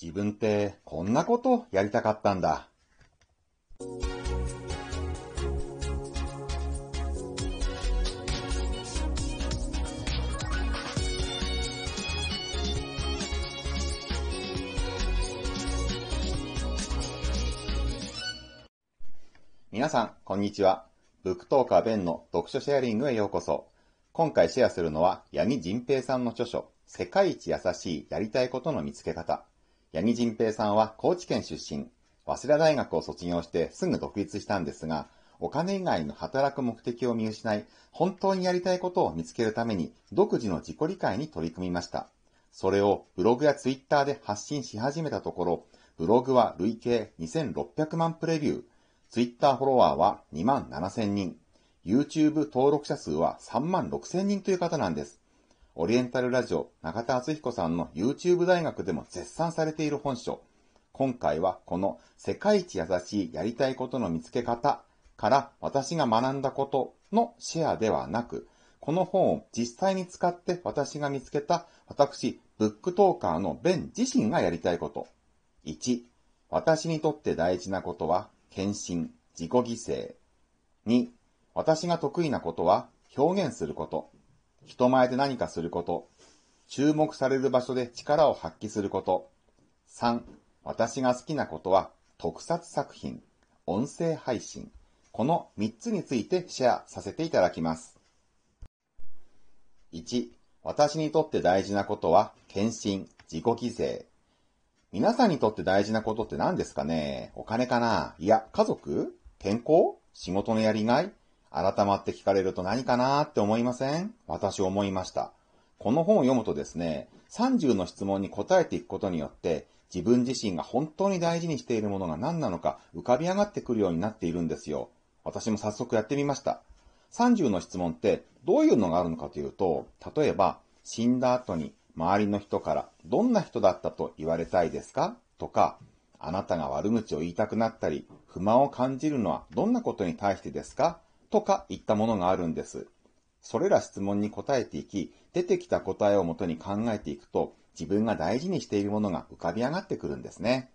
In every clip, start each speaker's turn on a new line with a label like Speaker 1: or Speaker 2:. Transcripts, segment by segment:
Speaker 1: 自分ってこんなことやりたかったんだ。皆さん、こんにちは。ブックトーカーベンの読書シェアリングへようこそ。今回シェアするのは、八木仁平さんの著書、世界一優しいやりたいことの見つけ方。八木仁平さんは高知県出身。早稲田大学を卒業してすぐ独立したんですが、お金以外の働く目的を見失い、本当にやりたいことを見つけるために独自の自己理解に取り組みました。それをブログやツイッターで発信し始めたところ、ブログは累計2600万プレビュー、ツイッターフォロワーは2万7000人、YouTube 登録者数は3万6000人という方なんです。オリエンタルラジオ中田敦彦さんの YouTube 大学でも絶賛されている本書。今回はこの世界一優しいやりたいことの見つけ方から私が学んだことのシェアではなく、この本を実際に使って私が見つけた私、ブックトーカーのベン自身がやりたいこと。1、私にとって大事なことは献身、自己犠牲。2、私が得意なことは表現すること。人前で何かすること。注目される場所で力を発揮すること。3、私が好きなことは特撮作品、音声配信。この3つについてシェアさせていただきます。1、私にとって大事なことは献身、自己犠牲。皆さんにとって大事なことって何ですかね？お金かな？いや、家族？健康？仕事のやりがい？改まって聞かれると何かなって思いません？私思いました。この本を読むとですね、30の質問に答えていくことによって、自分自身が本当に大事にしているものが何なのか浮かび上がってくるようになっているんですよ。私も早速やってみました。30の質問ってどういうのがあるのかというと、例えば、死んだ後に周りの人からどんな人だったと言われたいですか？とか、あなたが悪口を言いたくなったり、不満を感じるのはどんなことに対してですか？とかいったものがあるんです。それら質問に答えていき、出てきた答えをもとに考えていくと、自分が大事にしているものが浮かび上がってくるんですね。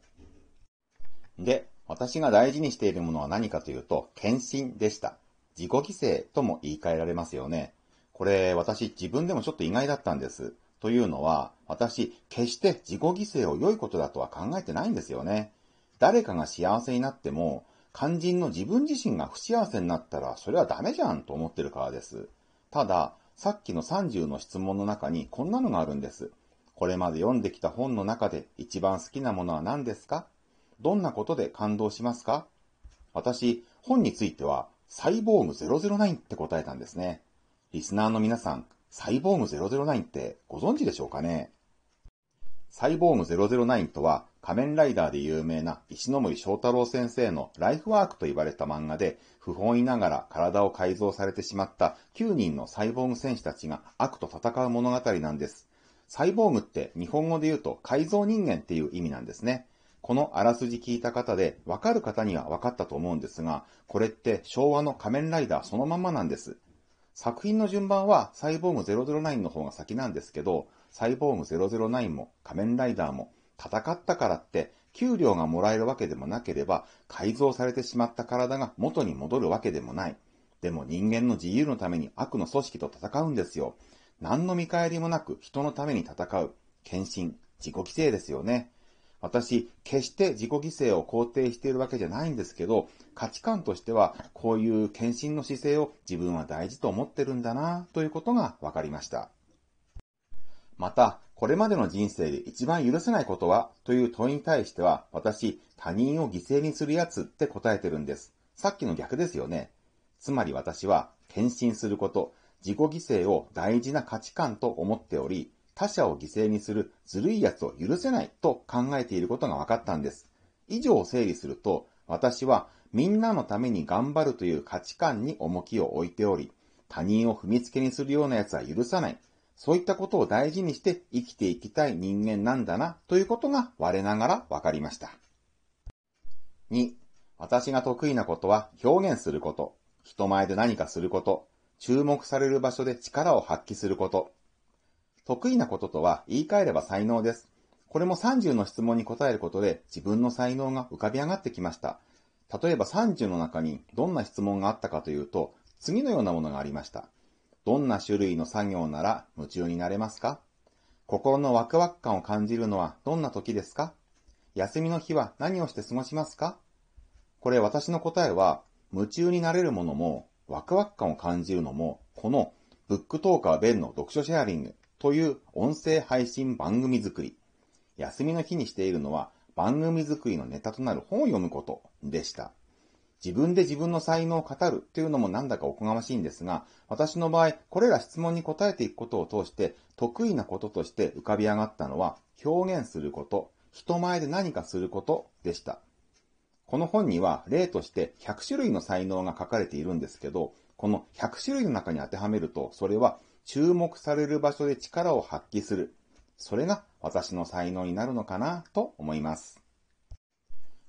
Speaker 1: で、私が大事にしているものは何かというと、献身でした。自己犠牲とも言い換えられますよね。これ、私自分でもちょっと意外だったんです。というのは、私、決して自己犠牲を良いことだとは考えてないんですよね。誰かが幸せになっても、肝心の自分自身が不幸せになったら、それはダメじゃんと思ってるからです。ただ、さっきの30の質問の中にこんなのがあるんです。これまで読んできた本の中で一番好きなものは何ですか？どんなことで感動しますか？私、本については、サイボーグ009って答えたんですね。リスナーの皆さん、サイボーグ009ってご存知でしょうかね？サイボーグ009とは仮面ライダーで有名な石森章太郎先生のライフワークと言われた漫画で不本意ながら体を改造されてしまった9人のサイボーグ戦士たちが悪と戦う物語なんです。サイボーグって日本語で言うと改造人間っていう意味なんですね。このあらすじ聞いた方でわかる方には分かったと思うんですが、これって昭和の仮面ライダーそのままなんです。作品の順番はサイボーグ009の方が先なんですけど、サイボーグ009も仮面ライダーも戦ったからって給料がもらえるわけでもなければ改造されてしまった体が元に戻るわけでもない。でも人間の自由のために悪の組織と戦うんですよ。何の見返りもなく人のために戦う。献身、自己犠牲ですよね。私、決して自己犠牲を肯定しているわけじゃないんですけど、価値観としては、こういう献身の姿勢を自分は大事と思ってるんだな、ということが分かりました。また、これまでの人生で一番許せないことは？という問いに対しては、私、他人を犠牲にするやつって答えてるんです。さっきの逆ですよね。つまり私は、献身すること、自己犠牲を大事な価値観と思っており、他者を犠牲にするずるい奴を許せないと考えていることが分かったんです。以上を整理すると、私はみんなのために頑張るという価値観に重きを置いており、他人を踏みつけにするような奴は許さない。そういったことを大事にして生きていきたい人間なんだな、ということが我ながら分かりました。2、私が得意なことは表現すること、人前で何かすること、注目される場所で力を発揮すること、得意なこととは言い換えれば才能です。これも30の質問に答えることで自分の才能が浮かび上がってきました。例えば30の中にどんな質問があったかというと、次のようなものがありました。どんな種類の作業なら夢中になれますか？心のワクワク感を感じるのはどんな時ですか？休みの日は何をして過ごしますか？これ私の答えは、夢中になれるものも、ワクワク感を感じるのも、このブックトーカーベンの読書シェアリングという音声配信番組作り。休みの日にしているのは番組作りのネタとなる本を読むことでした。自分で自分の才能を語るというのもなんだかおこがましいんですが、私の場合、これら質問に答えていくことを通して、得意なこととして浮かび上がったのは、表現すること、人前で何かすることでした。この本には例として100種類の才能が書かれているんですけど、この100種類の中に当てはめると、それは注目される場所で力を発揮する。それが私の才能になるのかなと思います。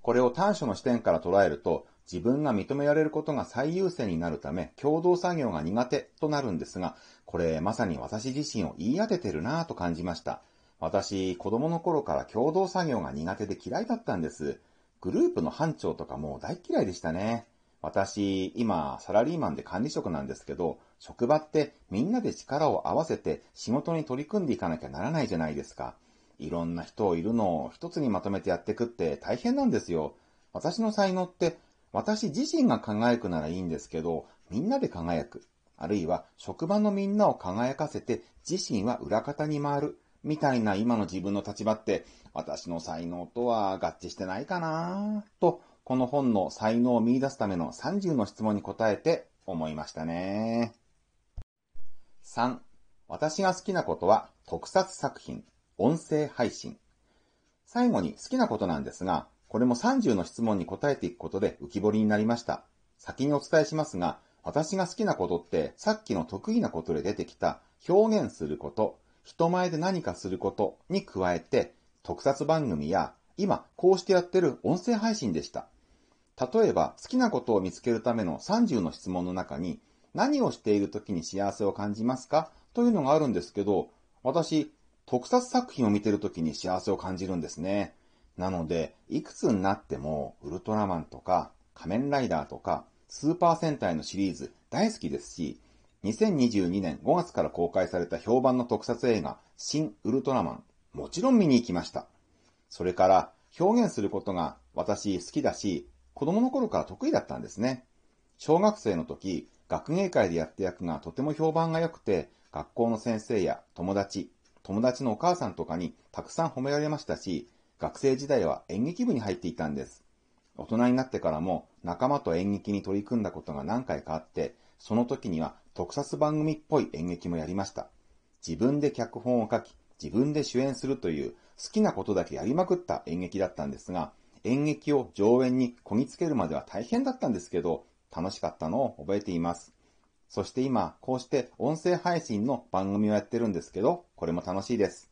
Speaker 1: これを短所の視点から捉えると、自分が認められることが最優先になるため、共同作業が苦手となるんですが、これまさに私自身を言い当ててるなぁと感じました。私、子供の頃から共同作業が苦手で嫌いだったんです。グループの班長とかも大嫌いでしたね。私、今、サラリーマンで管理職なんですけど、職場ってみんなで力を合わせて仕事に取り組んでいかなきゃならないじゃないですか。いろんな人いるのを一つにまとめてやっていくって大変なんですよ。私の才能って私自身が輝くならいいんですけど、みんなで輝く。あるいは職場のみんなを輝かせて自身は裏方に回る。みたいな今の自分の立場って、私の才能とは合致してないかなと、この本の才能を見出すための30の質問に答えて思いましたね。3. 私が好きなことは特撮作品、音声配信。最後に好きなことなんですが、これも30の質問に答えていくことで浮き彫りになりました。先にお伝えしますが、私が好きなことってさっきの得意なことで出てきた表現すること、人前で何かすることに加えて、特撮番組や今こうしてやってる音声配信でした。例えば好きなことを見つけるための30の質問の中に何をしている時に幸せを感じますか？というのがあるんですけど、私、特撮作品を見てる時に幸せを感じるんですね。なので、いくつになってもウルトラマンとか仮面ライダーとかスーパー戦隊のシリーズ大好きですし、2022年5月から公開された評判の特撮映画、新ウルトラマン、もちろん見に行きました。それから、表現することが私好きだし、子供の頃から得意だったんですね。小学生の時、学芸会でやった役がとても評判が良くて、学校の先生や友達、友達のお母さんとかにたくさん褒められましたし、学生時代は演劇部に入っていたんです。大人になってからも仲間と演劇に取り組んだことが何回かあって、その時には特撮番組っぽい演劇もやりました。自分で脚本を書き、自分で主演するという好きなことだけやりまくった演劇だったんですが、演劇を上演にこぎつけるまでは大変だったんですけど、楽しかったのを覚えています。そして今、こうして音声配信の番組をやってるんですけど、これも楽しいです。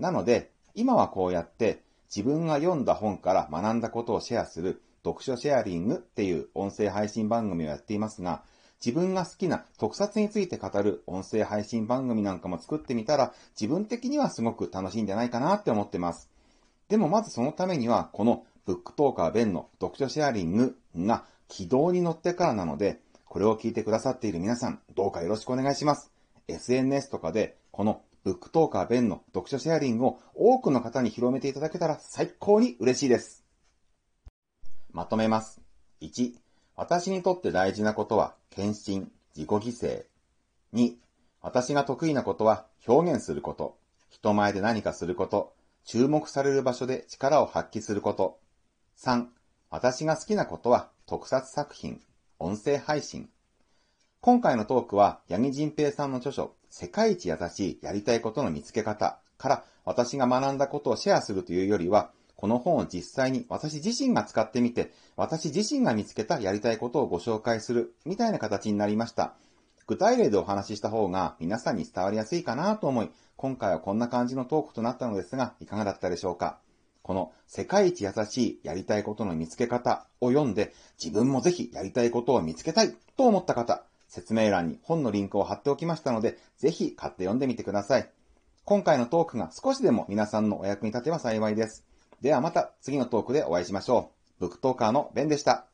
Speaker 1: なので、今はこうやって自分が読んだ本から学んだことをシェアする読書シェアリングっていう音声配信番組をやっていますが、自分が好きな特撮について語る音声配信番組なんかも作ってみたら、自分的にはすごく楽しいんじゃないかなって思ってます。でもまずそのためには、このブックトーカーベンの読書シェアリングが軌道に乗ってからなので、これを聞いてくださっている皆さん、どうかよろしくお願いします。SNS とかで、このブックトーカーベンの読書シェアリングを多くの方に広めていただけたら最高に嬉しいです。まとめます。1、私にとって大事なことは、献身、自己犠牲。2、私が得意なことは、表現すること。人前で何かすること。注目される場所で力を発揮すること。3、私が好きなことは、特撮作品、音声配信。今回のトークは、八木仁平さんの著書、世界一優しいやりたいことの見つけ方から私が学んだことをシェアするというよりは、この本を実際に私自身が使ってみて、私自身が見つけたやりたいことをご紹介する、みたいな形になりました。具体例でお話しした方が皆さんに伝わりやすいかなと思い、今回はこんな感じのトークとなったのですが、いかがだったでしょうかこの世界一優しいやりたいことの見つけ方を読んで、自分もぜひやりたいことを見つけたいと思った方、説明欄に本のリンクを貼っておきましたので、ぜひ買って読んでみてください。今回のトークが少しでも皆さんのお役に立てば幸いです。ではまた次のトークでお会いしましょう。ブックトーカーのベンでした。